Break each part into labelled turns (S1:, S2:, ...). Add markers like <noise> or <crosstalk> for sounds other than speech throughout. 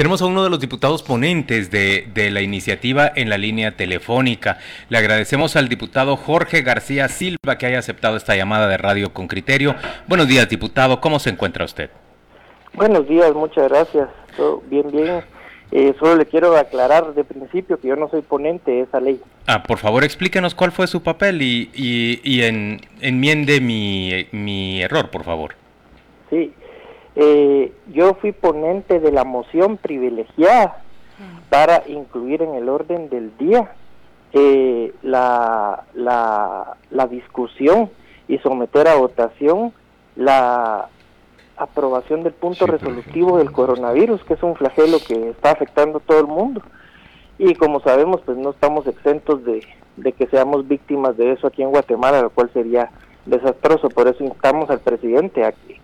S1: Tenemos a uno de los diputados ponentes de, de, la iniciativa en la línea telefónica. Le agradecemos al diputado Jorge García Silva que haya aceptado esta llamada de radio con criterio. Buenos días, diputado. ¿Cómo se encuentra usted?
S2: Buenos días, muchas gracias. Todo bien, bien. Eh, solo le quiero aclarar de principio que yo no soy ponente de esa ley.
S1: Ah, por favor, explíquenos cuál fue su papel y, y, y en, enmiende mi, mi error, por favor.
S2: Sí, eh, yo fui ponente de la moción privilegiada para incluir en el orden del día eh, la, la, la discusión y someter a votación la aprobación del punto sí, resolutivo del coronavirus, que es un flagelo que está afectando a todo el mundo. Y como sabemos, pues no estamos exentos de, de que seamos víctimas de eso aquí en Guatemala, lo cual sería desastroso. Por eso instamos al presidente a que,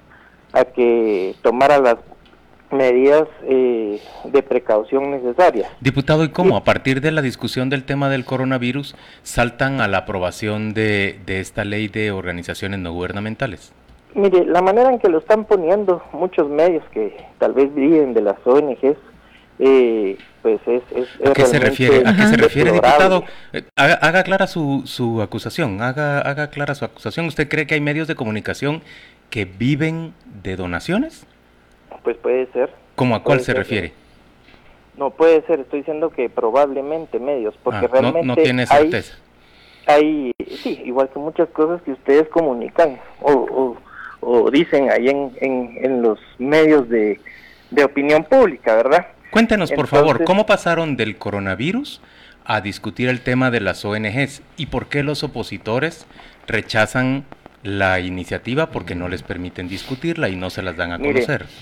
S2: a que tomara las medidas eh, de precaución necesarias.
S1: Diputado, ¿y cómo? A partir de la discusión del tema del coronavirus, saltan a la aprobación de, de esta ley de organizaciones no gubernamentales.
S2: Mire, la manera en que lo están poniendo muchos medios que tal vez viven de las ONGs, eh, pues es, es,
S1: ¿A qué se refiere, ¿A qué se refiere diputado? Eh, haga, haga, clara su, su acusación, haga, haga clara su acusación. ¿Usted cree que hay medios de comunicación que viven de donaciones?
S2: Pues puede ser.
S1: ¿Cómo a cuál se ser. refiere?
S2: No puede ser, estoy diciendo que probablemente medios, porque ah, realmente
S1: no, no tiene certeza.
S2: Hay, hay, sí, igual que muchas cosas que ustedes comunican o, o o dicen ahí en, en, en los medios de, de, opinión pública, ¿verdad?
S1: Cuéntenos, por Entonces, favor, ¿cómo pasaron del coronavirus a discutir el tema de las ONGs y por qué los opositores rechazan la iniciativa porque no les permiten discutirla y no se las dan a conocer?
S2: Mire,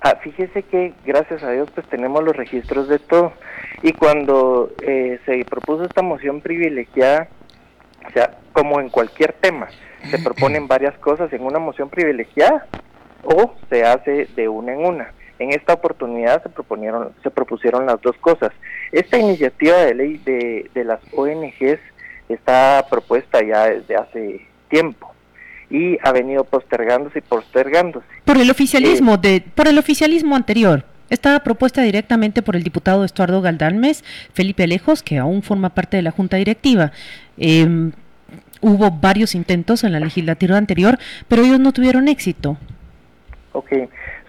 S2: ah, fíjese que gracias a Dios pues tenemos los registros de todo y cuando eh, se propuso esta moción privilegiada, o sea, como en cualquier tema, se <clears throat> proponen varias cosas en una moción privilegiada o se hace de una en una. En esta oportunidad se proponieron, se propusieron las dos cosas. Esta iniciativa de ley de, de las ONGs está propuesta ya desde hace tiempo y ha venido postergándose y postergándose.
S3: Por el oficialismo eh, de, por el oficialismo anterior. Estaba propuesta directamente por el diputado Estuardo Galdalmes, Felipe Alejos, que aún forma parte de la Junta Directiva. Eh, hubo varios intentos en la legislatura anterior, pero ellos no tuvieron éxito.
S2: Ok,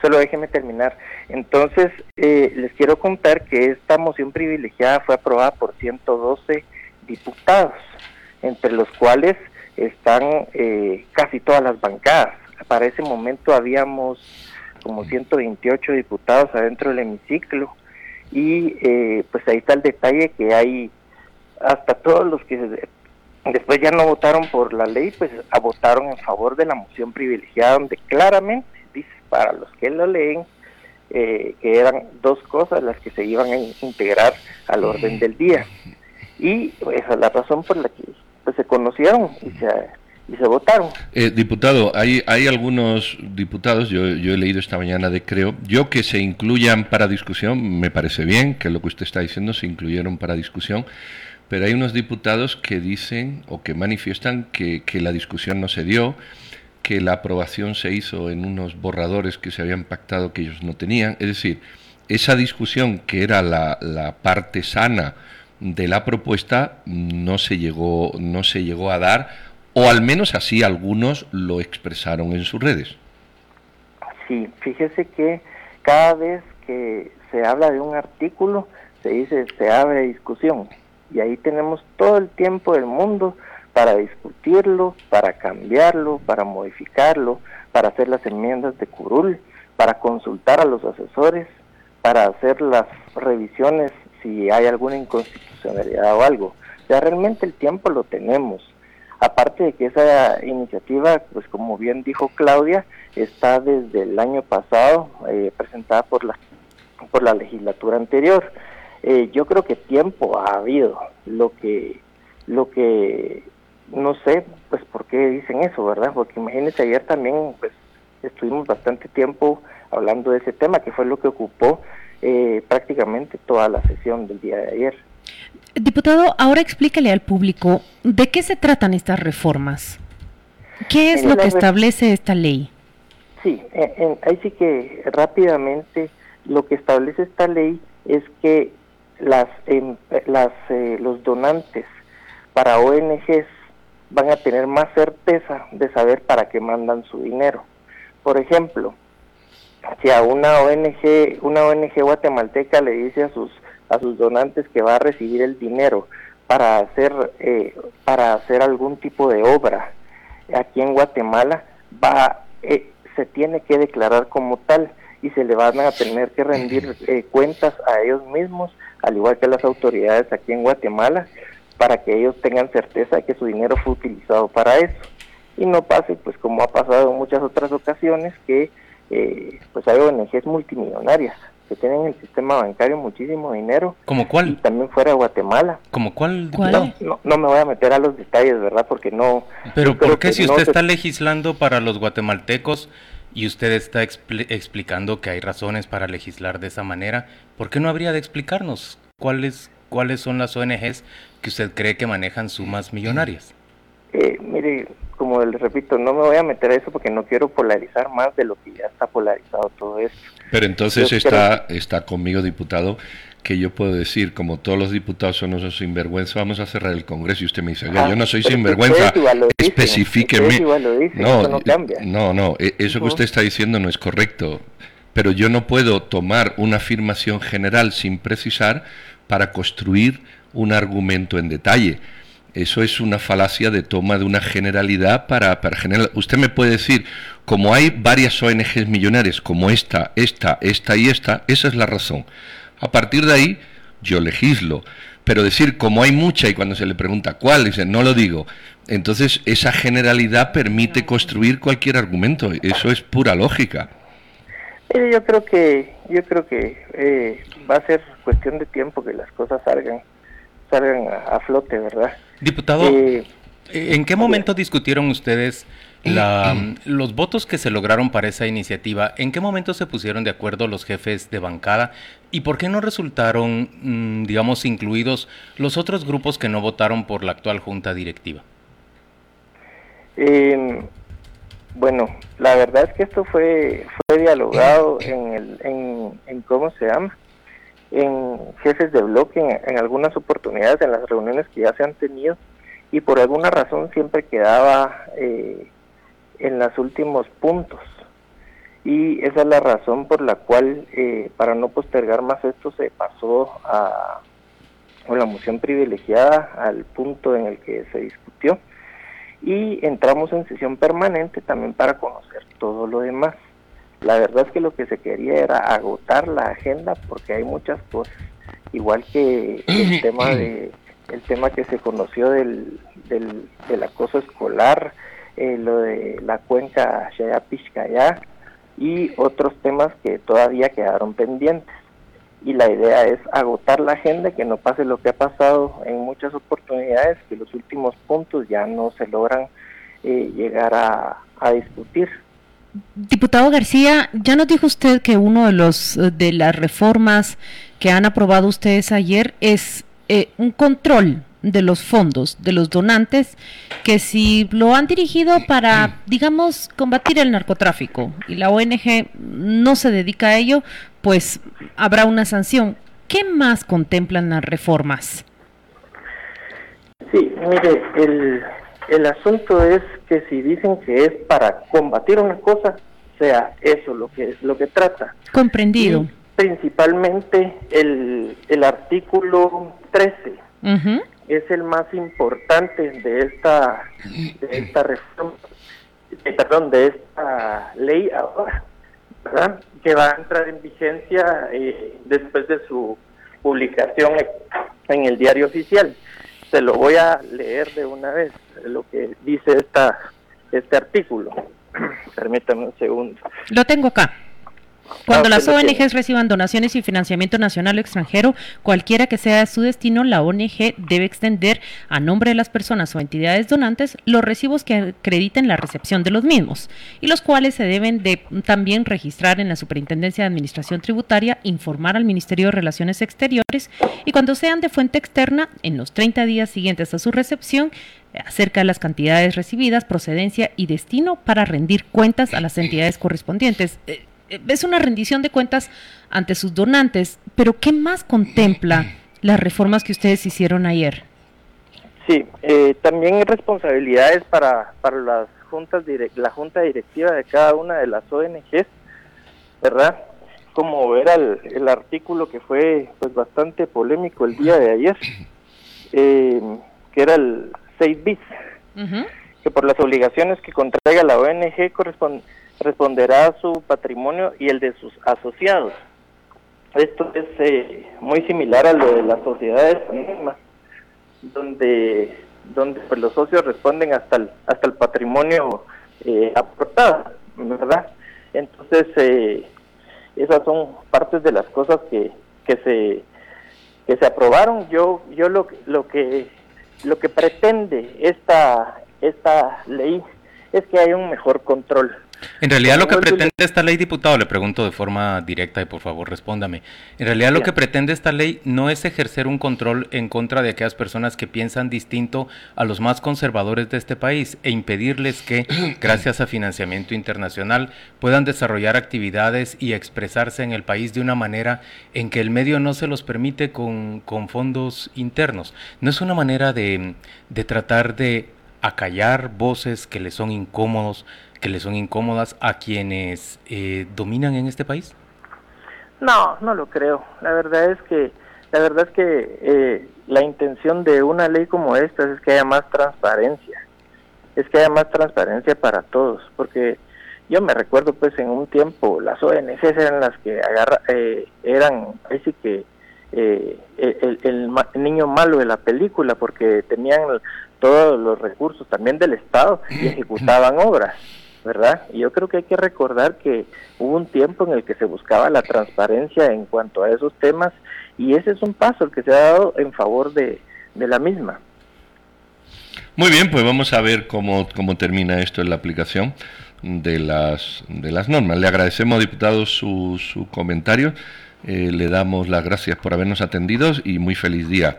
S2: solo déjeme terminar. Entonces, eh, les quiero contar que esta moción privilegiada fue aprobada por 112 diputados, entre los cuales están eh, casi todas las bancadas. Para ese momento habíamos como 128 diputados adentro del hemiciclo y eh, pues ahí está el detalle que hay hasta todos los que Después ya no votaron por la ley, pues votaron en favor de la moción privilegiada, donde claramente dice para los que lo leen eh, que eran dos cosas las que se iban a integrar al orden del día. <laughs> Y esa es la razón por la que conocieron y se, y se votaron.
S4: Eh, diputado, hay, hay algunos diputados, yo, yo he leído esta mañana de Creo, yo que se incluyan para discusión, me parece bien que lo que usted está diciendo se incluyeron para discusión, pero hay unos diputados que dicen o que manifiestan que, que, la discusión no se dio, que la aprobación se hizo en unos borradores que se habían pactado que ellos no tenían. Es decir, esa discusión que era la, la parte sana de la propuesta no se llegó, no se llegó a dar, o al menos así algunos lo expresaron en sus redes.
S2: Sí, fíjese que cada vez que se habla de un artículo, se dice se abre discusión y ahí tenemos todo el tiempo del mundo para discutirlo, para cambiarlo, para modificarlo, para hacer las enmiendas de curul, para consultar a los asesores, para hacer las revisiones si hay alguna inconstitucionalidad o algo. O sea, realmente el tiempo lo tenemos. Aparte de que esa iniciativa, pues como bien dijo Claudia, está desde el año pasado eh, presentada por la por la legislatura anterior. Eh, yo creo que tiempo ha habido. Lo que, lo que, no sé, pues por qué dicen eso, ¿verdad? Porque imagínense, ayer también, pues, estuvimos bastante tiempo hablando de ese tema, que fue lo que ocupó eh, prácticamente toda la sesión del día de ayer.
S3: Diputado, ahora explícale al público de qué se tratan estas reformas. ¿Qué es en lo que establece esta ley?
S2: Sí, en, en, ahí sí que rápidamente lo que establece esta ley es que las, em, las eh, los donantes para ONGs van a tener más certeza de saber para qué mandan su dinero. Por ejemplo, si a una ONG, una ONG guatemalteca le dice a sus a sus donantes que va a recibir el dinero para hacer eh, para hacer algún tipo de obra. Aquí en Guatemala va eh, se tiene que declarar como tal y se le van a tener que rendir <laughs> eh, cuentas a ellos mismos al igual que las autoridades aquí en Guatemala para que ellos tengan certeza de que su dinero fue utilizado para eso. Y no pase pues como ha pasado en muchas otras ocasiones que eh, pues hay ONGs multimillonarias que tienen en el sistema bancario muchísimo dinero.
S1: ¿Como cuál?
S2: Y también fuera de Guatemala.
S1: ¿Como cuál?
S2: No, no, me voy a meter a los detalles, ¿verdad? Porque no...
S1: Pero ¿por qué si usted está legislando para los guatemaltecos y usted está explicando que hay razones para legislar de esa manera, ¿por qué no habría de explicarnos cuáles, cuáles son las ONGs que usted cree que manejan sumas millonarias?
S2: Eh, mire, como les repito, no me voy a meter a eso porque no quiero polarizar más de lo que ya está polarizado todo esto.
S4: Pero entonces está, está conmigo, diputado, que yo puedo decir, como todos los diputados son unos sinvergüenza, vamos a cerrar el Congreso y usted me dice, yo no soy sinvergüenza, especifíqueme. No, no, no, no, e, eso que usted está diciendo no es correcto, pero yo no puedo tomar una afirmación general sin precisar para construir un argumento en detalle. Eso es una falacia de toma de una generalidad para, para general. Usted me puede decir, como hay varias ONGs millonarias, como esta, esta, esta y esta, esa es la razón. A partir de ahí, yo legislo. Pero decir, como hay mucha y cuando se le pregunta cuál, dice, no lo digo. Entonces, esa generalidad permite construir cualquier argumento. Eso es pura lógica.
S2: yo creo que, yo creo que eh, va a ser cuestión de tiempo que las cosas salgan, salgan a flote, ¿verdad?
S1: Diputado, eh, ¿en qué momento discutieron ustedes la, los votos que se lograron para esa iniciativa? ¿En qué momento se pusieron de acuerdo los jefes de bancada? ¿Y por qué no resultaron, mm, digamos, incluidos los otros grupos que no votaron por la actual junta directiva?
S2: Bueno, la verdad es que esto fue, fue dialogado <clears throat> en, el, en, en ¿cómo se llama? En jefes de bloque en, algunas oportunidades en las reuniones que ya se han tenido y por alguna razón siempre quedaba eh, en los últimos puntos y esa es la razón por la cual eh, para no postergar más esto se pasó a, a la moción privilegiada al punto en el que se discutió y entramos en sesión permanente también para conocer todo lo demás. La verdad es que lo que se quería era agotar la agenda porque hay muchas cosas, igual que el <clears throat> tema de el tema que se conoció del, del, acoso escolar, eh, lo de la cuenca Shaya y otros temas que todavía quedaron pendientes. Y la idea es agotar la agenda, que no pase lo que ha pasado en muchas oportunidades, que los últimos puntos ya no se logran eh, llegar a, a discutir.
S3: Diputado García, ya nos dijo usted que uno de los eh, de las reformas que han aprobado ustedes ayer es eh, un control de los fondos de los donantes que si lo han dirigido para, digamos, combatir el narcotráfico y la ONG no se dedica a ello, pues habrá una sanción. ¿Qué más contemplan las reformas?
S2: Sí, mire, el, el asunto es que si dicen que es para combatir una cosa, sea eso lo que es lo que trata.
S3: Comprendido.
S2: principalmente el, el artículo 13 es el más importante de esta de esta reforma, eh, perdón, de esta ley ahora, ¿verdad? Que va a entrar en vigencia eh, después de su publicación en el diario oficial se lo voy a leer de una vez, lo que dice esta, este artículo. <clears throat> Permítame un segundo.
S3: Lo tengo acá. Cuando ah, las ONGs reciban donaciones y financiamiento nacional o extranjero, cualquiera que sea su destino, la ONG debe extender a nombre de las personas o entidades donantes los recibos que acrediten la recepción de los mismos y los cuales se deben de también registrar en la Superintendencia de Administración Tributaria, informar al Ministerio de Relaciones Exteriores y cuando sean de fuente externa, en los 30 días siguientes a su recepción, acerca de las cantidades recibidas, procedencia y destino para rendir cuentas a las entidades correspondientes. Es una rendición de cuentas ante sus donantes, pero ¿qué más contempla las reformas que ustedes hicieron ayer?
S2: Sí, eh, también hay responsabilidades para, para las juntas la junta directiva de cada una de las ONGs, ¿verdad? Como era el, artículo que fue pues bastante polémico el día de ayer, eh, que era el 6 bis, que por las obligaciones que contraiga la ONG responderá a su patrimonio y el de sus asociados. Esto es eh, muy similar a lo de las sociedades mismas, donde donde pues, los socios responden hasta el, hasta el patrimonio eh, aportado, ¿verdad? Entonces, eh, esas son partes de las cosas que, que se que se aprobaron. Yo yo lo, lo que lo que pretende esta esta ley es que haya un mejor control
S1: en realidad lo que pretende esta ley, diputado, le pregunto de forma directa y por favor respóndame. En realidad lo que pretende esta ley no es ejercer un control en contra de aquellas personas que piensan distinto a los más conservadores de este país e impedirles que, <coughs> gracias a financiamiento internacional, puedan desarrollar actividades y expresarse en el país de una manera en que el medio no se los permite con, con fondos internos. No es una manera de, de tratar de acallar voces que le son incómodos que le son incómodas a quienes eh, dominan en este país?
S2: No, no lo creo. La verdad es que la verdad es que eh, la intención de una ley como esta es que haya más transparencia, es que haya más transparencia para todos, porque yo me recuerdo pues en un tiempo las ONGs eran las que agarra, eh, eran así que el, el, niño malo de la película porque tenían todos los recursos también del Estado y <laughs> ejecutaban obras. ¿Verdad? Y yo creo que hay que recordar que hubo un tiempo en el que se buscaba la transparencia en cuanto a esos temas y ese es un paso el que se ha dado en favor de, la misma.
S4: Muy bien, pues vamos a ver cómo, cómo termina esto en la aplicación de las, de las normas. Le agradecemos, diputado, su, su comentario. Eh, le damos las gracias por habernos atendido y muy feliz día.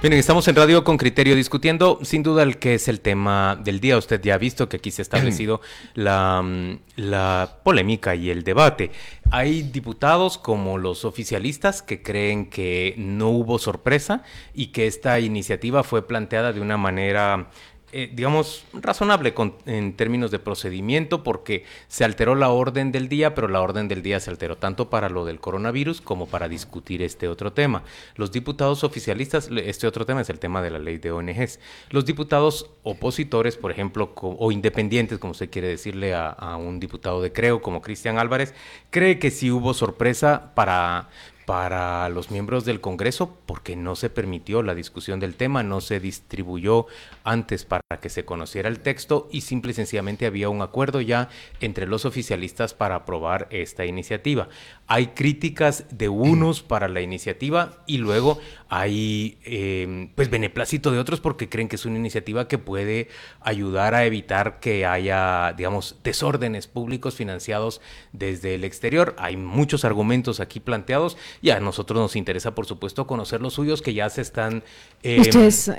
S1: Bien, estamos en Radio con Criterio discutiendo sin duda el que es el tema del día. Usted ya ha visto que aquí se ha establecido <clears throat> la, mm, la polémica y el debate. Hay diputados como los oficialistas que creen que no hubo sorpresa y que esta iniciativa fue planteada de una manera eh, digamos, razonable en términos de procedimiento porque se alteró la orden del día, pero la orden del día se alteró tanto para lo del coronavirus como para discutir este otro tema. Los diputados oficialistas, este otro tema es el tema de la ley de ONGs. Los diputados opositores, por ejemplo, o independientes, como se quiere decirle a, un diputado de Creo como Cristian Álvarez, cree que sí hubo sorpresa para para los miembros del Congreso porque no se permitió la discusión del tema, no se distribuyó antes para que se conociera el texto y simple y sencillamente había un acuerdo ya entre los oficialistas para aprobar esta iniciativa. Hay críticas de unos para la iniciativa y luego hay em, pues beneplácito de otros porque creen que es una iniciativa que puede ayudar a evitar que haya, digamos, desórdenes públicos financiados desde el exterior. Hay muchos argumentos aquí planteados y a nosotros nos interesa, por supuesto, conocer los suyos que ya se están em,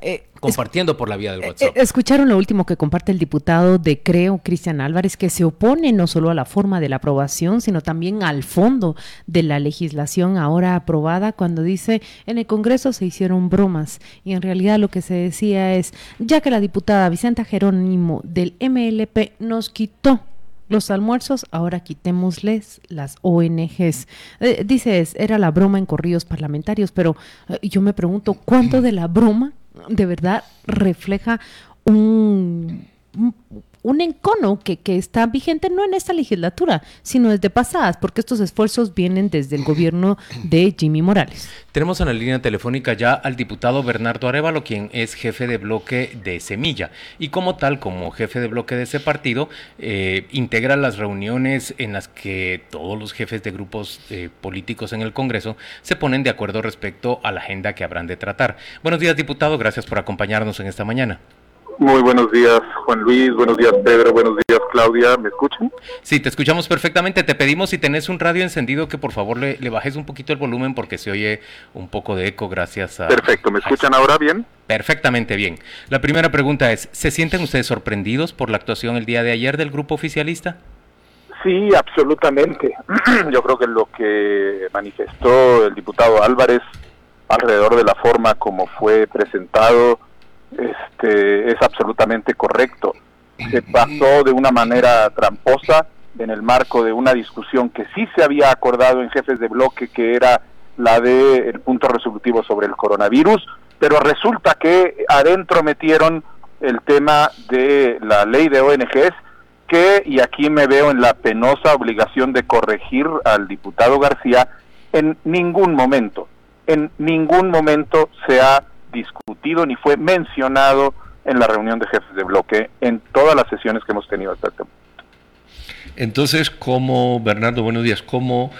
S1: eh, compartiendo por la vía del eh, WhatsApp.
S3: Eh, escucharon lo último que comparte el diputado de Creo, Cristian Álvarez, que se opone no solo a la forma de la aprobación, sino también al fondo de la legislación ahora aprobada, cuando dice en el Congreso se hicieron bromas y en realidad lo que se decía es, ya que la diputada Vicenta Jerónimo del MLP nos quitó los almuerzos, ahora quitémosles las ONGs. Eh, dices, era la broma en corridos parlamentarios, pero eh, yo me pregunto, ¿cuánto de la broma de verdad refleja un, encono que, que, está vigente no en esta legislatura, sino desde pasadas, porque estos esfuerzos vienen desde el gobierno de Jimmy Morales.
S1: Tenemos en la línea telefónica ya al diputado Bernardo Arevalo, quien es jefe de bloque de Semilla, y como tal, como jefe de bloque de ese partido, eh, integra las reuniones en las que todos los jefes de grupos eh, políticos en el Congreso se ponen de acuerdo respecto a la agenda que habrán de tratar. Buenos días, diputado, gracias por acompañarnos en esta mañana.
S5: Muy buenos días, Juan Luis. Buenos días, Pedro. Buenos días, Claudia. ¿Me escuchan?
S1: Sí, te escuchamos perfectamente. Te pedimos si tenés un radio encendido que por favor le, bajes un poquito el volumen porque se oye un poco de eco gracias a...
S5: Perfecto. ¿Me escuchan ahora bien?
S1: Perfectamente bien. La primera pregunta es, ¿se sienten ustedes sorprendidos por la actuación el día de ayer del grupo oficialista?
S5: Sí, absolutamente. <clears throat> Yo creo que lo que manifestó el diputado Álvarez alrededor de la forma como fue presentado este, es absolutamente correcto. Se pasó de una manera tramposa en el marco de una discusión que sí se había acordado en jefes de bloque, que era la del el punto resolutivo sobre el coronavirus, pero resulta que adentro metieron el tema de la ley de ONGs, que, y aquí me veo en la penosa obligación de corregir al diputado García, en ningún momento, en ningún momento se ha discutido ni fue mencionado en la reunión de jefes de bloque en todas las sesiones que hemos tenido hasta este momento.
S4: Entonces, ¿cómo, Bernardo, buenos días, cómo,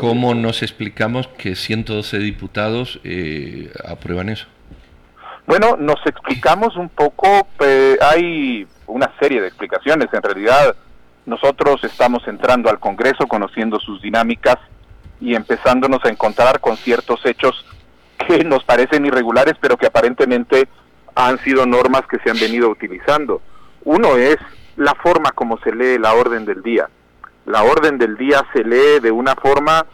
S4: cómo nos explicamos que 112 diputados eh, aprueban eso?
S5: Bueno, nos explicamos un poco, eh, hay una serie de explicaciones, en realidad nosotros estamos entrando al Congreso conociendo sus dinámicas y empezándonos a encontrar con ciertos hechos que nos parecen irregulares, pero que aparentemente han sido normas que se han venido utilizando. Uno es la forma como se lee la orden del día. La orden del día se lee de una forma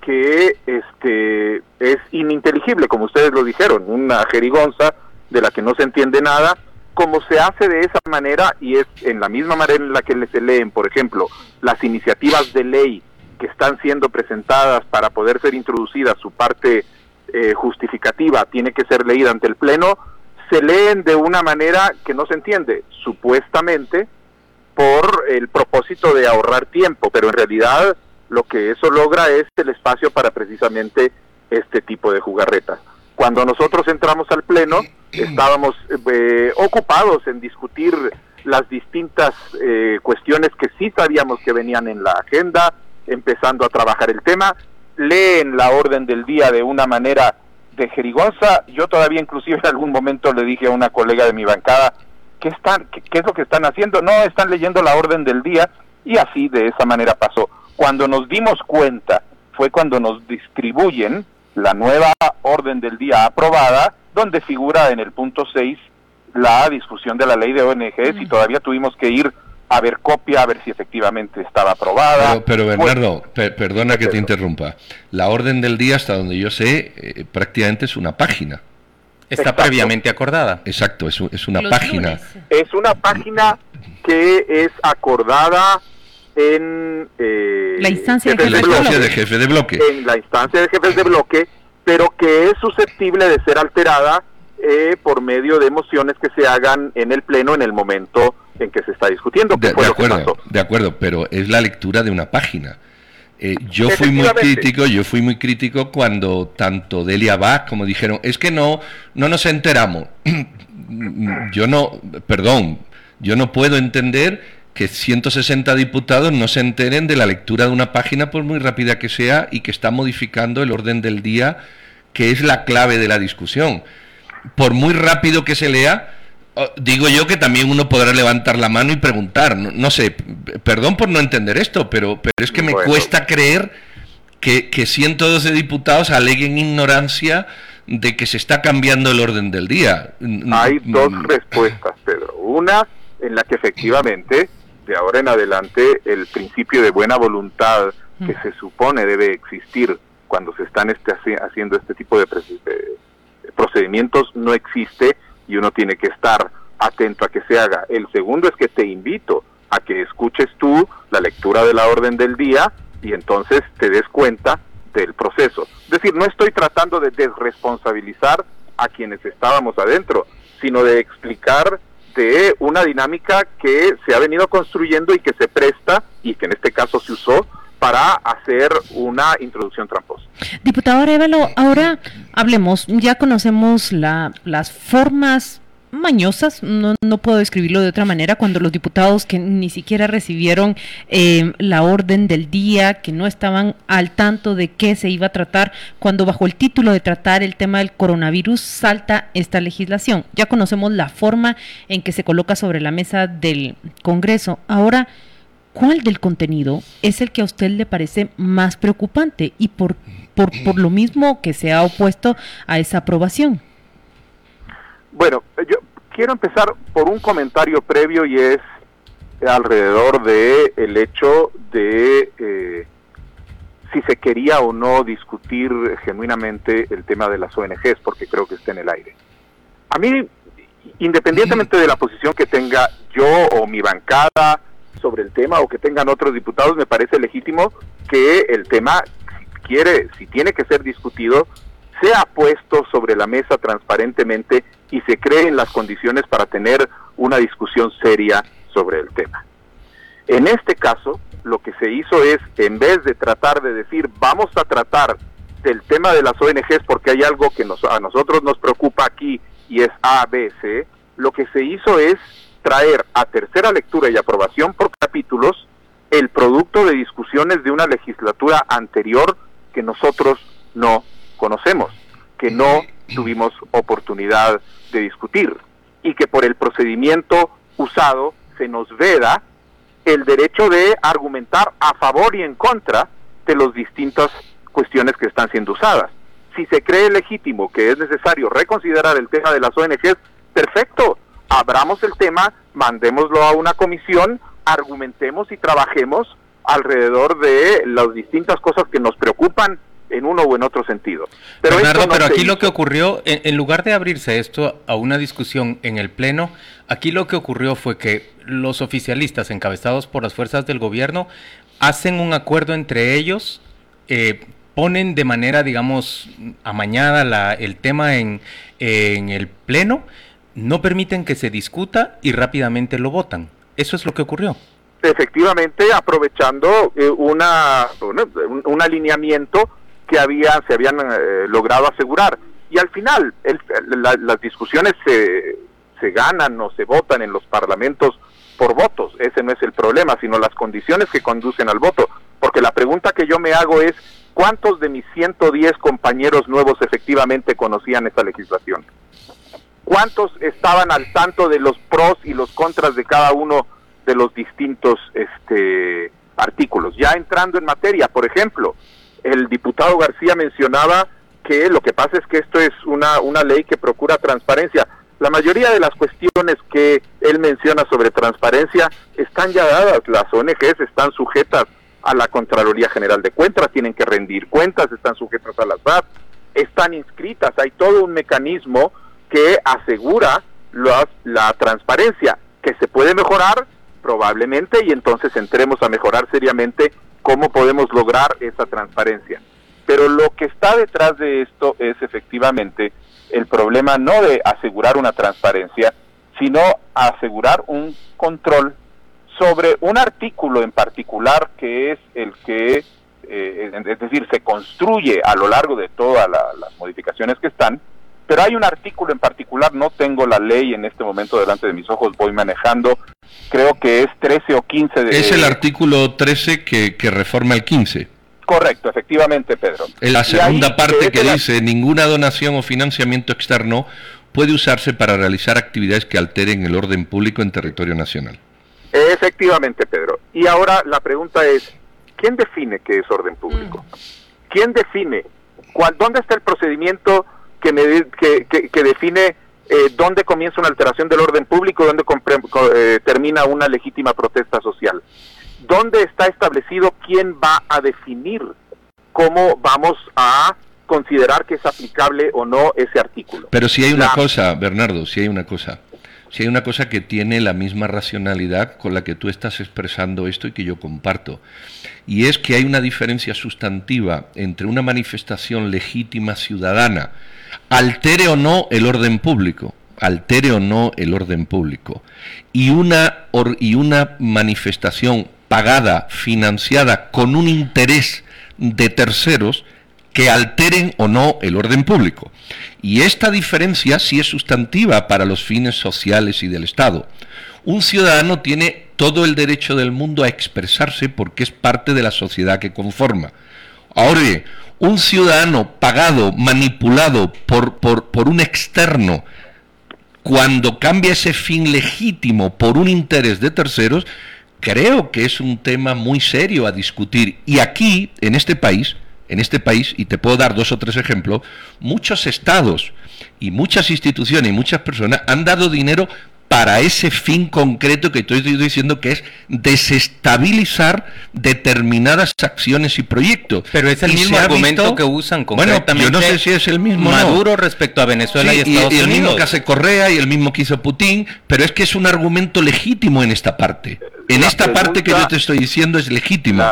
S5: que este es ininteligible, como ustedes lo dijeron, una jerigonza de la que no se entiende nada, como se hace de esa manera y es en la misma manera en la que se leen, por ejemplo, las iniciativas de ley que están siendo presentadas para poder ser introducidas, su parte eh, justificativa tiene que ser leída ante el Pleno, se leen de una manera que no se entiende, supuestamente por el propósito de ahorrar tiempo, pero en realidad lo que eso logra es el espacio para precisamente este tipo de jugarretas. Cuando nosotros entramos al Pleno, estábamos eh, ocupados en discutir las distintas eh, cuestiones que sí sabíamos que venían en la agenda, empezando a trabajar el tema, leen la orden del día de una manera de jerigonza. Yo todavía inclusive en algún momento le dije a una colega de mi bancada, ¿qué, están, qué, es lo que están haciendo? No, están leyendo la orden del día y así de esa manera pasó. Cuando nos dimos cuenta fue cuando nos distribuyen la nueva orden del día aprobada, donde figura en el punto 6 la discusión de la ley de ONGs y todavía tuvimos que ir a ver copia, a ver si efectivamente estaba aprobada.
S4: Pero, Bernardo, perdona que te interrumpa. La orden del día, hasta donde yo sé, eh, prácticamente es una página.
S1: Está previamente acordada.
S4: Exacto, es, es una página.
S5: Es una página que es acordada en
S3: eh, la instancia,
S4: de, de jefe de bloque.
S5: En la instancia de jefes de bloque, pero que es susceptible de ser alterada eh, por medio de mociones que se hagan en el Pleno en el momento en que se está discutiendo.
S4: De, acuerdo, de acuerdo, pero es la lectura de una página. Eh, yo fui muy crítico, yo fui muy crítico cuando tanto Delia Bach como dijeron, es que no, no nos enteramos. <clears throat> yo no, perdón, yo no puedo entender que 160 diputados no se enteren de la lectura de una página, por muy rápida que sea, y que está modificando el orden del día, que es la clave de la discusión. Por muy rápido que se lea, digo yo que también uno podrá levantar la mano y preguntar. No, sé, perdón por no entender esto, pero, pero es que me cuesta creer que, que 112 diputados aleguen ignorancia de que se está cambiando el orden del día.
S5: Hay dos respuestas, Pedro. Una en la que efectivamente, de ahora en adelante, el principio de buena voluntad que se supone debe existir cuando se están este, haciendo este tipo de procedimientos no existe y uno tiene que estar atento a que se haga. El segundo es que te invito a que escuches tú la lectura de la orden del día y entonces te des cuenta del proceso. Es decir, no estoy tratando de desresponsabilizar a quienes estábamos adentro, sino de explicar de una dinámica que se ha venido construyendo y que se presta y que en este caso se usó para hacer una introducción tramposa.
S3: Diputado Arevalo, ahora hablemos, ya conocemos la, las formas mañosas, no, no, puedo describirlo de otra manera, cuando los diputados que ni siquiera recibieron eh, la orden del día, que no estaban al tanto de qué se iba a tratar, cuando bajo el título de tratar el tema del coronavirus salta esta legislación. Ya conocemos la forma en que se coloca sobre la mesa del Congreso. Ahora, ¿cuál del contenido es el que a usted le parece más preocupante y por, por, por lo mismo que se ha opuesto a esa aprobación?
S5: Bueno, yo quiero empezar por un comentario previo y es, alrededor de el hecho de eh, si se quería o no discutir genuinamente el tema de las ONGs, porque creo que está en el aire. A mí, independientemente de la posición que tenga yo o mi bancada sobre el tema o que tengan otros diputados, me parece legítimo que el tema, si quiere, si tiene que ser discutido, sea puesto sobre la mesa transparentemente y se creen las condiciones para tener una discusión seria sobre el tema. En este caso, lo que se hizo es, en vez de tratar de decir, vamos a tratar del tema de las ONGs porque hay algo que nos, a nosotros nos preocupa aquí y es A, B, C, lo que se hizo es traer a tercera lectura y aprobación por capítulos el producto de discusiones de una legislatura anterior que nosotros no conocemos, que no tuvimos oportunidad de discutir y que por el procedimiento usado se nos veda el derecho de argumentar a favor y en contra de las distintas cuestiones que están siendo usadas. Si se cree legítimo que es necesario reconsiderar el tema de las ONGs, perfecto, abramos el tema, mandémoslo a una comisión, argumentemos y trabajemos alrededor de las distintas cosas que nos preocupan en uno o en otro sentido.
S1: Pero, pero aquí lo que ocurrió, en, lugar de abrirse esto a una discusión en el Pleno, aquí lo que ocurrió fue que los oficialistas encabezados por las fuerzas del gobierno hacen un acuerdo entre ellos, eh, ponen de manera, digamos, amañada la, el tema en, en el Pleno, no permiten que se discuta y rápidamente lo votan. Eso es lo que ocurrió
S5: efectivamente aprovechando eh, una, un, alineamiento que había, se habían eh, logrado asegurar. Y al final, las discusiones se, se ganan o se votan en los parlamentos por votos. Ese no es el problema, sino las condiciones que conducen al voto. Porque la pregunta que yo me hago es, ¿cuántos de mis 110 compañeros nuevos efectivamente conocían esta legislación? ¿Cuántos estaban al tanto de los pros y los contras de cada uno de los distintos este, artículos? Ya entrando en materia, por ejemplo, el diputado García mencionaba que lo que pasa es que esto es una, una ley que procura transparencia. La mayoría de las cuestiones que él menciona sobre transparencia están ya dadas. Las ONGs están sujetas a la Contraloría General de Cuentas, tienen que rendir cuentas, están sujetas a las VAT, están inscritas. Hay todo un mecanismo que asegura la transparencia, que se puede mejorar probablemente y entonces entremos a mejorar seriamente cómo podemos lograr esa transparencia. Pero lo que está detrás de esto es efectivamente el problema no de asegurar una transparencia, sino asegurar un control sobre un artículo en particular que es el que, eh, es decir, se construye a lo largo de todas las modificaciones que están, pero hay un artículo en particular, no tengo la ley en este momento delante de mis ojos, voy manejando, creo que es 13 o 15 de...
S4: Es el artículo 13 que, que reforma el 15.
S5: Correcto, efectivamente, Pedro.
S4: En la segunda parte que dice, ninguna donación o financiamiento externo puede usarse para realizar actividades que alteren el orden público en territorio nacional.
S5: Efectivamente, Pedro. Y ahora la pregunta es, ¿quién define qué es orden público? Mm. ¿Quién define? Cuál, ¿Dónde está el procedimiento que, me, que, que, define eh, dónde comienza una alteración del orden público, dónde eh, termina una legítima protesta social. ¿Dónde está establecido quién va a definir cómo vamos a considerar que es aplicable o no ese artículo?
S4: Pero si hay una cosa, Bernardo, si hay una cosa. Si hay una cosa que tiene la misma racionalidad con la que tú estás expresando esto y que yo comparto, y es que hay una diferencia sustantiva entre una manifestación legítima ciudadana, altere o no el orden público, altere o no el orden público, y una, y una manifestación pagada, financiada con un interés de terceros que alteren o no el orden público. Y esta diferencia sí es sustantiva para los fines sociales y del Estado. Un ciudadano tiene todo el derecho del mundo a expresarse porque es parte de la sociedad que conforma. Ahora un ciudadano pagado, manipulado por, por, un externo, cuando cambia ese fin legítimo por un interés de terceros, creo que es un tema muy serio a discutir. Y aquí, en este país, en este país, y te puedo dar dos o tres ejemplos, muchos estados y muchas instituciones y muchas personas han dado dinero para ese fin concreto que estoy diciendo que es desestabilizar determinadas acciones y proyectos.
S1: Pero es el mismo argumento que usan
S4: concretamente. Bueno, yo no sé si es el mismo
S1: Maduro respecto a Venezuela y Estados
S4: y,
S1: y
S4: el mismo que hace Correa y el mismo que hizo Putin, pero es que es un argumento legítimo en esta parte. En esta parte que yo te estoy diciendo es legítimo.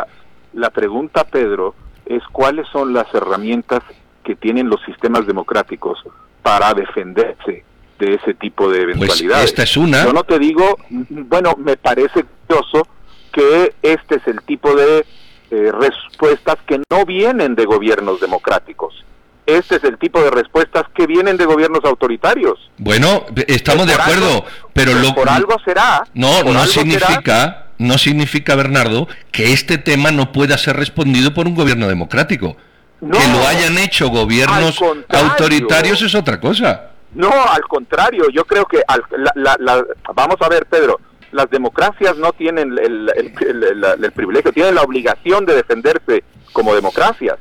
S5: la pregunta, Pedro, es cuáles son las herramientas que tienen los sistemas democráticos para defenderse de ese tipo de pues eventualidades.
S4: esta es una.
S5: Yo no te digo, bueno, me parece curioso que este es el tipo de eh, respuestas que no vienen de gobiernos democráticos. Este es el tipo de respuestas que vienen de gobiernos autoritarios.
S4: Bueno, estamos de acuerdo, pero lo
S5: por algo será.
S4: No, no significa, no significa Bernardo que este tema no pueda ser respondido por un gobierno democrático. que lo hayan hecho gobiernos autoritarios es otra cosa.
S5: No, al contrario, yo creo que vamos a ver, Pedro, las democracias no tienen el, privilegio, tienen la obligación de defenderse como democracias,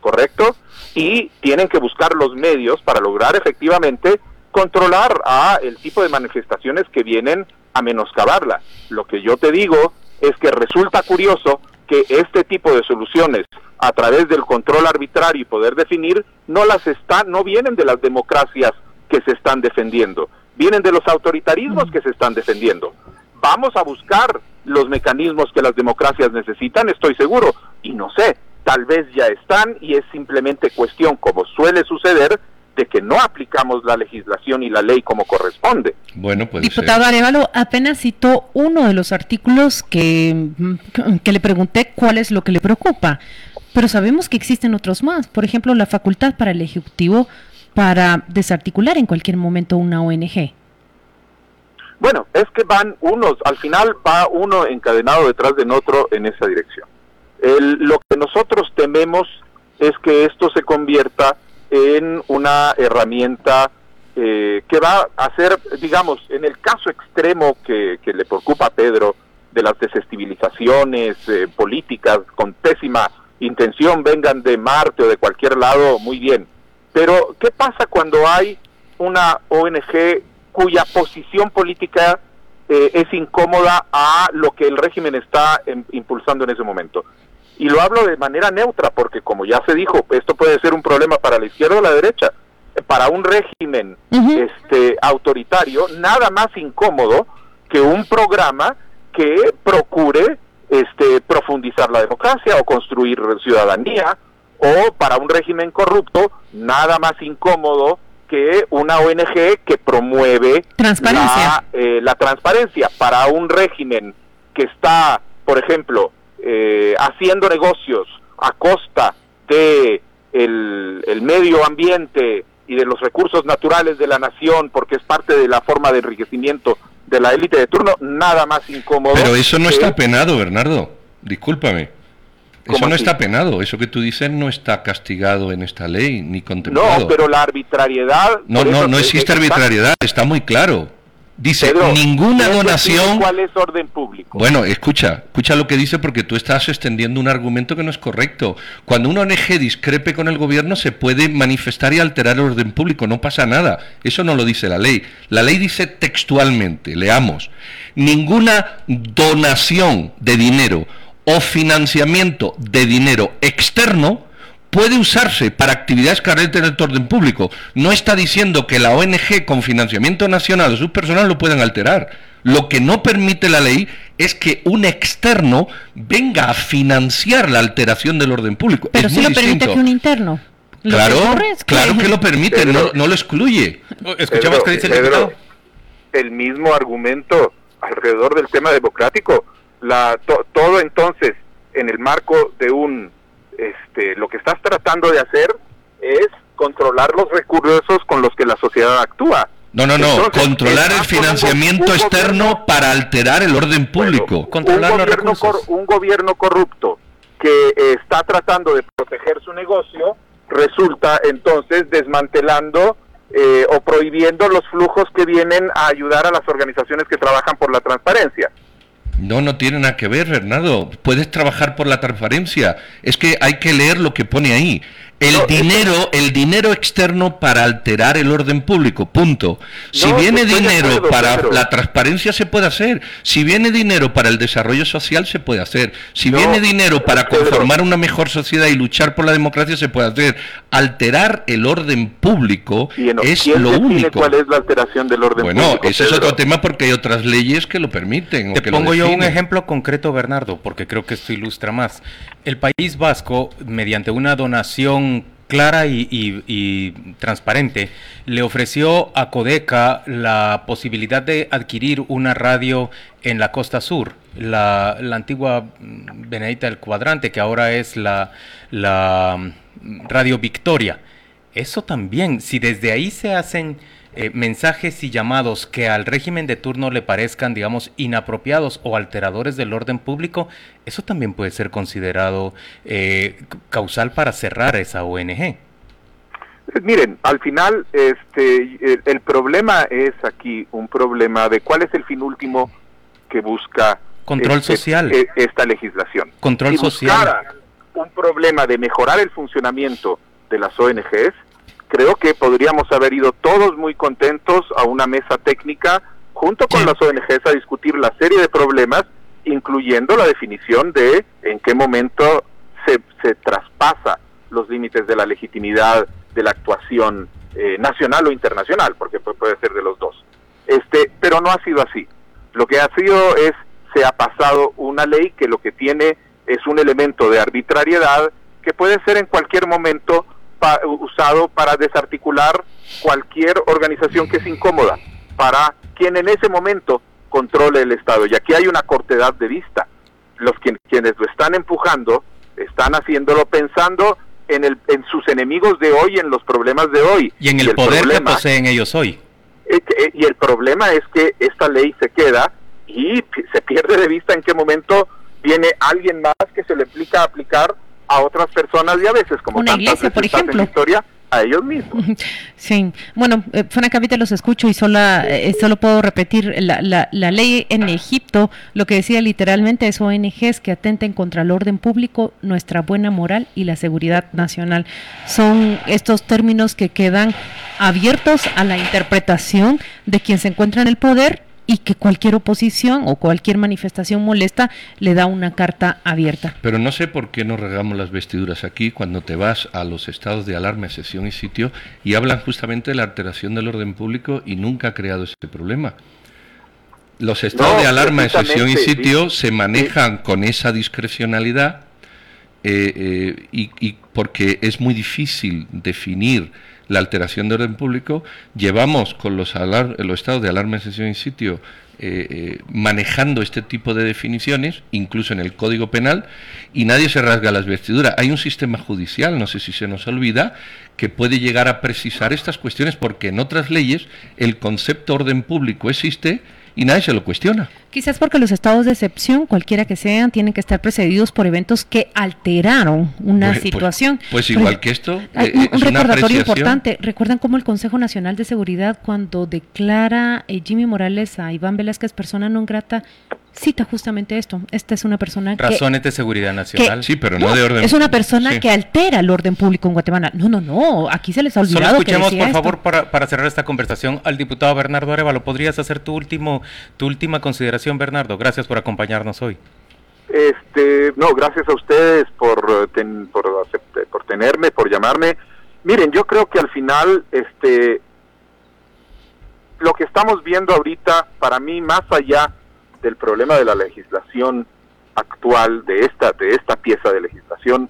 S5: ¿correcto? Y tienen que buscar los medios para lograr efectivamente controlar a el tipo de manifestaciones que vienen a menoscabarla. Lo que yo te digo es que resulta curioso que este tipo de soluciones a través del control arbitrario y poder definir no las están no vienen de las democracias que se están defendiendo, vienen de los autoritarismos que se están defendiendo. Vamos a buscar los mecanismos que las democracias necesitan, estoy seguro, y no sé, tal vez ya están y es simplemente cuestión, como suele suceder, de que no aplicamos la legislación y la ley como corresponde.
S3: Bueno, pues. Diputado Arevalo, apenas citó uno de los artículos que, que le pregunté cuál es lo que le preocupa, pero sabemos que existen otros más. Por ejemplo, la facultad para el Ejecutivo para desarticular en cualquier momento una ONG?
S5: Bueno, es que van unos, al final va uno encadenado detrás de otro en esa dirección. lo que nosotros tememos es que esto se convierta en una herramienta eh, que va a ser, digamos, en el caso extremo que, le preocupa a Pedro, de las desestabilizaciones eh, políticas con pésima intención, vengan de Marte o de cualquier lado, muy bien. Pero, ¿qué pasa cuando hay una ONG cuya posición política eh, es incómoda a lo que el régimen está impulsando en ese momento? Y lo hablo de manera neutra porque, como ya se dijo, esto puede ser un problema para la izquierda o la derecha. Para un régimen este, autoritario, nada más incómodo que un programa que procure este, profundizar la democracia o construir ciudadanía o para un régimen corrupto, nada más incómodo que una ONG que promueve
S3: transparencia.
S5: La, eh, la transparencia. Para un régimen que está, por ejemplo, eh, haciendo negocios a costa de el, el, medio ambiente y de los recursos naturales de la nación, porque es parte de la forma de enriquecimiento de la élite de turno, nada más incómodo.
S4: Pero eso no está penado, Bernardo. Discúlpame. Eso no está penado, eso que tú dices no está castigado en esta ley ni contemplado.
S5: No, pero la arbitrariedad.
S4: No, no, no existe arbitrariedad, está muy claro. Dice, ninguna donación...
S5: ¿Cuál es orden público?
S4: Bueno, escucha, escucha lo que dice porque tú estás extendiendo un argumento que no es correcto. Cuando una ONG discrepe con el gobierno se puede manifestar y alterar el orden público, no pasa nada. Eso no lo dice la ley. La ley dice textualmente, leamos, ninguna donación de dinero o financiamiento de dinero externo puede usarse para actividades carentes del orden público. No está diciendo que la ONG con financiamiento nacional o sus personal lo puedan alterar. Lo que no permite la ley es que un externo venga a financiar la alteración del orden público.
S3: Pero si lo permite que un interno.
S4: claro, claro que lo <laughs> permite, no, lo excluye.
S5: Escuchamos que dice el El mismo argumento alrededor del tema democrático la, todo entonces en el marco de un, este, lo que estás tratando de hacer es controlar los recursos con los que la sociedad actúa.
S4: No, no, no, controlar el financiamiento externo para alterar el orden público. controlar
S5: un, gobierno un gobierno corrupto que está tratando de proteger su negocio resulta entonces desmantelando eh, o prohibiendo los flujos que vienen a ayudar a las organizaciones que trabajan por la transparencia.
S4: No, no tiene nada que ver, Bernardo. Puedes trabajar por la transparencia. Es que hay que leer lo que pone ahí. El dinero, el dinero externo para alterar el orden público, punto. Si viene dinero para la transparencia se puede hacer, si viene dinero para el desarrollo social se puede hacer, si viene dinero para conformar una mejor sociedad y luchar por la democracia se puede hacer. Alterar el orden público es lo único.
S5: ¿Cuál es la alteración del orden
S4: público?
S5: Bueno,
S4: ese es otro tema porque hay otras leyes que lo permiten.
S1: Te pongo yo un ejemplo concreto, Bernardo, porque creo que esto ilustra más. El País Vasco, mediante una donación clara y, transparente, le ofreció a Codeca la posibilidad de adquirir una radio en la costa sur, la, antigua Benedita del Cuadrante, que ahora es la, Radio Victoria. Eso también, si desde ahí se hacen eh, mensajes y llamados que al régimen de turno le parezcan, digamos, inapropiados o alteradores del orden público, eso también puede ser considerado eh, causal para cerrar esa ONG. Eh,
S5: miren, al final este el, problema es aquí un problema de cuál es el fin último que busca
S1: control este, social
S5: esta legislación.
S1: Control si social.
S5: un problema de mejorar el funcionamiento de las ONGs, creo que podríamos haber ido todos muy contentos a una mesa técnica junto con las ONGs a discutir la serie de problemas, incluyendo la definición de en qué momento se, se traspasa los límites de la legitimidad de la actuación eh, nacional o internacional, porque puede ser de los dos. Este, pero no ha sido así. Lo que ha sido es se ha pasado una ley que lo que tiene es un elemento de arbitrariedad que puede ser en cualquier momento usado para desarticular cualquier organización que es incómoda para quien en ese momento controle el Estado. Y aquí hay una cortedad de vista. Los quienes lo están empujando están haciéndolo pensando en, el, en sus enemigos de hoy, en los problemas de hoy.
S1: Y en el, poder que poseen ellos hoy.
S5: Eh, y el problema es que esta ley se queda y se pierde de vista en qué momento viene alguien más que se le explica aplicar a otras personas y a veces, como
S3: una iglesia, por ejemplo,
S5: historia, a ellos mismos. <laughs>
S3: Sí, bueno, eh, francamente los escucho y solo, eh, solo puedo repetir la, la, la, ley en Egipto, lo que decía literalmente es ONGs que atenten contra el orden público, nuestra buena moral y la seguridad nacional. Son estos términos que quedan abiertos a la interpretación de quien se encuentra en el poder y que cualquier oposición o cualquier manifestación molesta le da una carta abierta.
S4: Pero no sé por qué nos regamos las vestiduras aquí cuando te vas a los estados de alarma, sesión y sitio y hablan justamente de la alteración del orden público y nunca ha creado ese problema. Los estados de alarma, sesión y sitio se manejan con esa discrecionalidad eh, eh, y, y porque es muy difícil definir la alteración de orden público, llevamos con los, los estados de alarma, sesión y sitio eh, eh, manejando este tipo de definiciones, incluso en el Código Penal, y nadie se rasga las vestiduras. Hay un sistema judicial, no sé si se nos olvida, que puede llegar a precisar estas cuestiones, porque en otras leyes el concepto orden público existe y nadie se lo cuestiona.
S3: Quizás porque los estados de excepción, cualquiera que sean, tienen que estar precedidos por eventos que alteraron una pues, pues, situación.
S4: Pues, igual que esto.
S3: Eh, un, recordatorio importante. ¿Recuerdan cómo el Consejo Nacional de Seguridad, cuando declara eh, Jimmy Morales a Iván Velázquez persona no grata, cita justamente esto. Esta es una persona
S1: Razones de seguridad nacional.
S4: sí, pero no, de orden.
S3: Es una persona que altera el orden público en Guatemala. No, no, no. Aquí se les ha olvidado.
S1: Solo escuchemos, por favor, para, para, cerrar esta conversación, al diputado Bernardo Arevalo. ¿Podrías hacer tu último, tu última consideración, Bernardo? Gracias por acompañarnos hoy.
S5: Este, no, gracias a ustedes por, por, por tenerme, por llamarme. Miren, yo creo que al final, este, lo que estamos viendo ahorita, para mí, más allá del problema de la legislación actual, de esta, de esta pieza de legislación,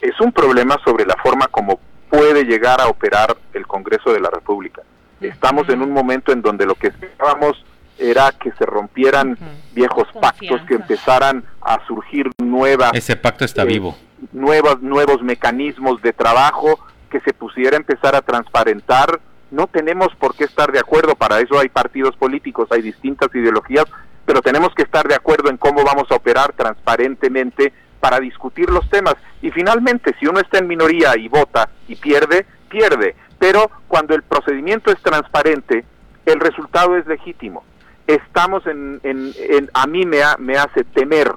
S5: es un problema sobre la forma como puede llegar a operar el Congreso de la República. Estamos en un momento en donde lo que esperábamos era que se rompieran viejos pactos, que empezaran a surgir nuevas...
S1: Ese pacto está eh, vivo.
S5: Nuevos, nuevos mecanismos de trabajo, que se pusiera a empezar a transparentar. No tenemos por qué estar de acuerdo, para eso hay partidos políticos, hay distintas ideologías, pero tenemos que estar de acuerdo en cómo vamos a operar transparentemente para discutir los temas. Y finalmente, si uno está en minoría y vota y pierde, pierde. Pero cuando el procedimiento es transparente, el resultado es legítimo. Estamos en, en, a mí me, me hace temer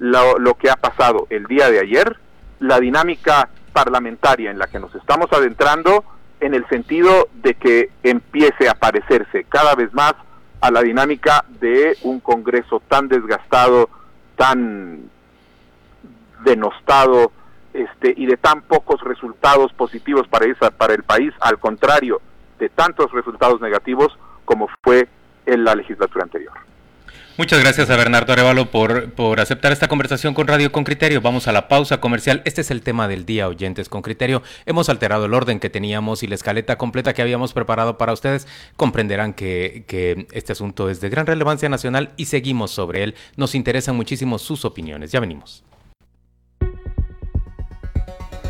S5: lo, lo que ha pasado el día de ayer, la dinámica parlamentaria en la que nos estamos adentrando en el sentido de que empiece a parecerse cada vez más a la dinámica de un Congreso tan desgastado, tan denostado este, y de tan pocos resultados positivos para, esa, para el país, al contrario de tantos resultados negativos como fue en la legislatura anterior.
S1: Muchas gracias a Bernardo Arevalo por, por aceptar esta conversación con Radio con Criterio. Vamos a la pausa comercial. Este es el tema del día, oyentes con criterio. Hemos alterado el orden que teníamos y la escaleta completa que habíamos preparado para ustedes. Comprenderán que, que este asunto es de gran relevancia nacional y seguimos sobre él. Nos interesan muchísimo sus opiniones. Ya venimos.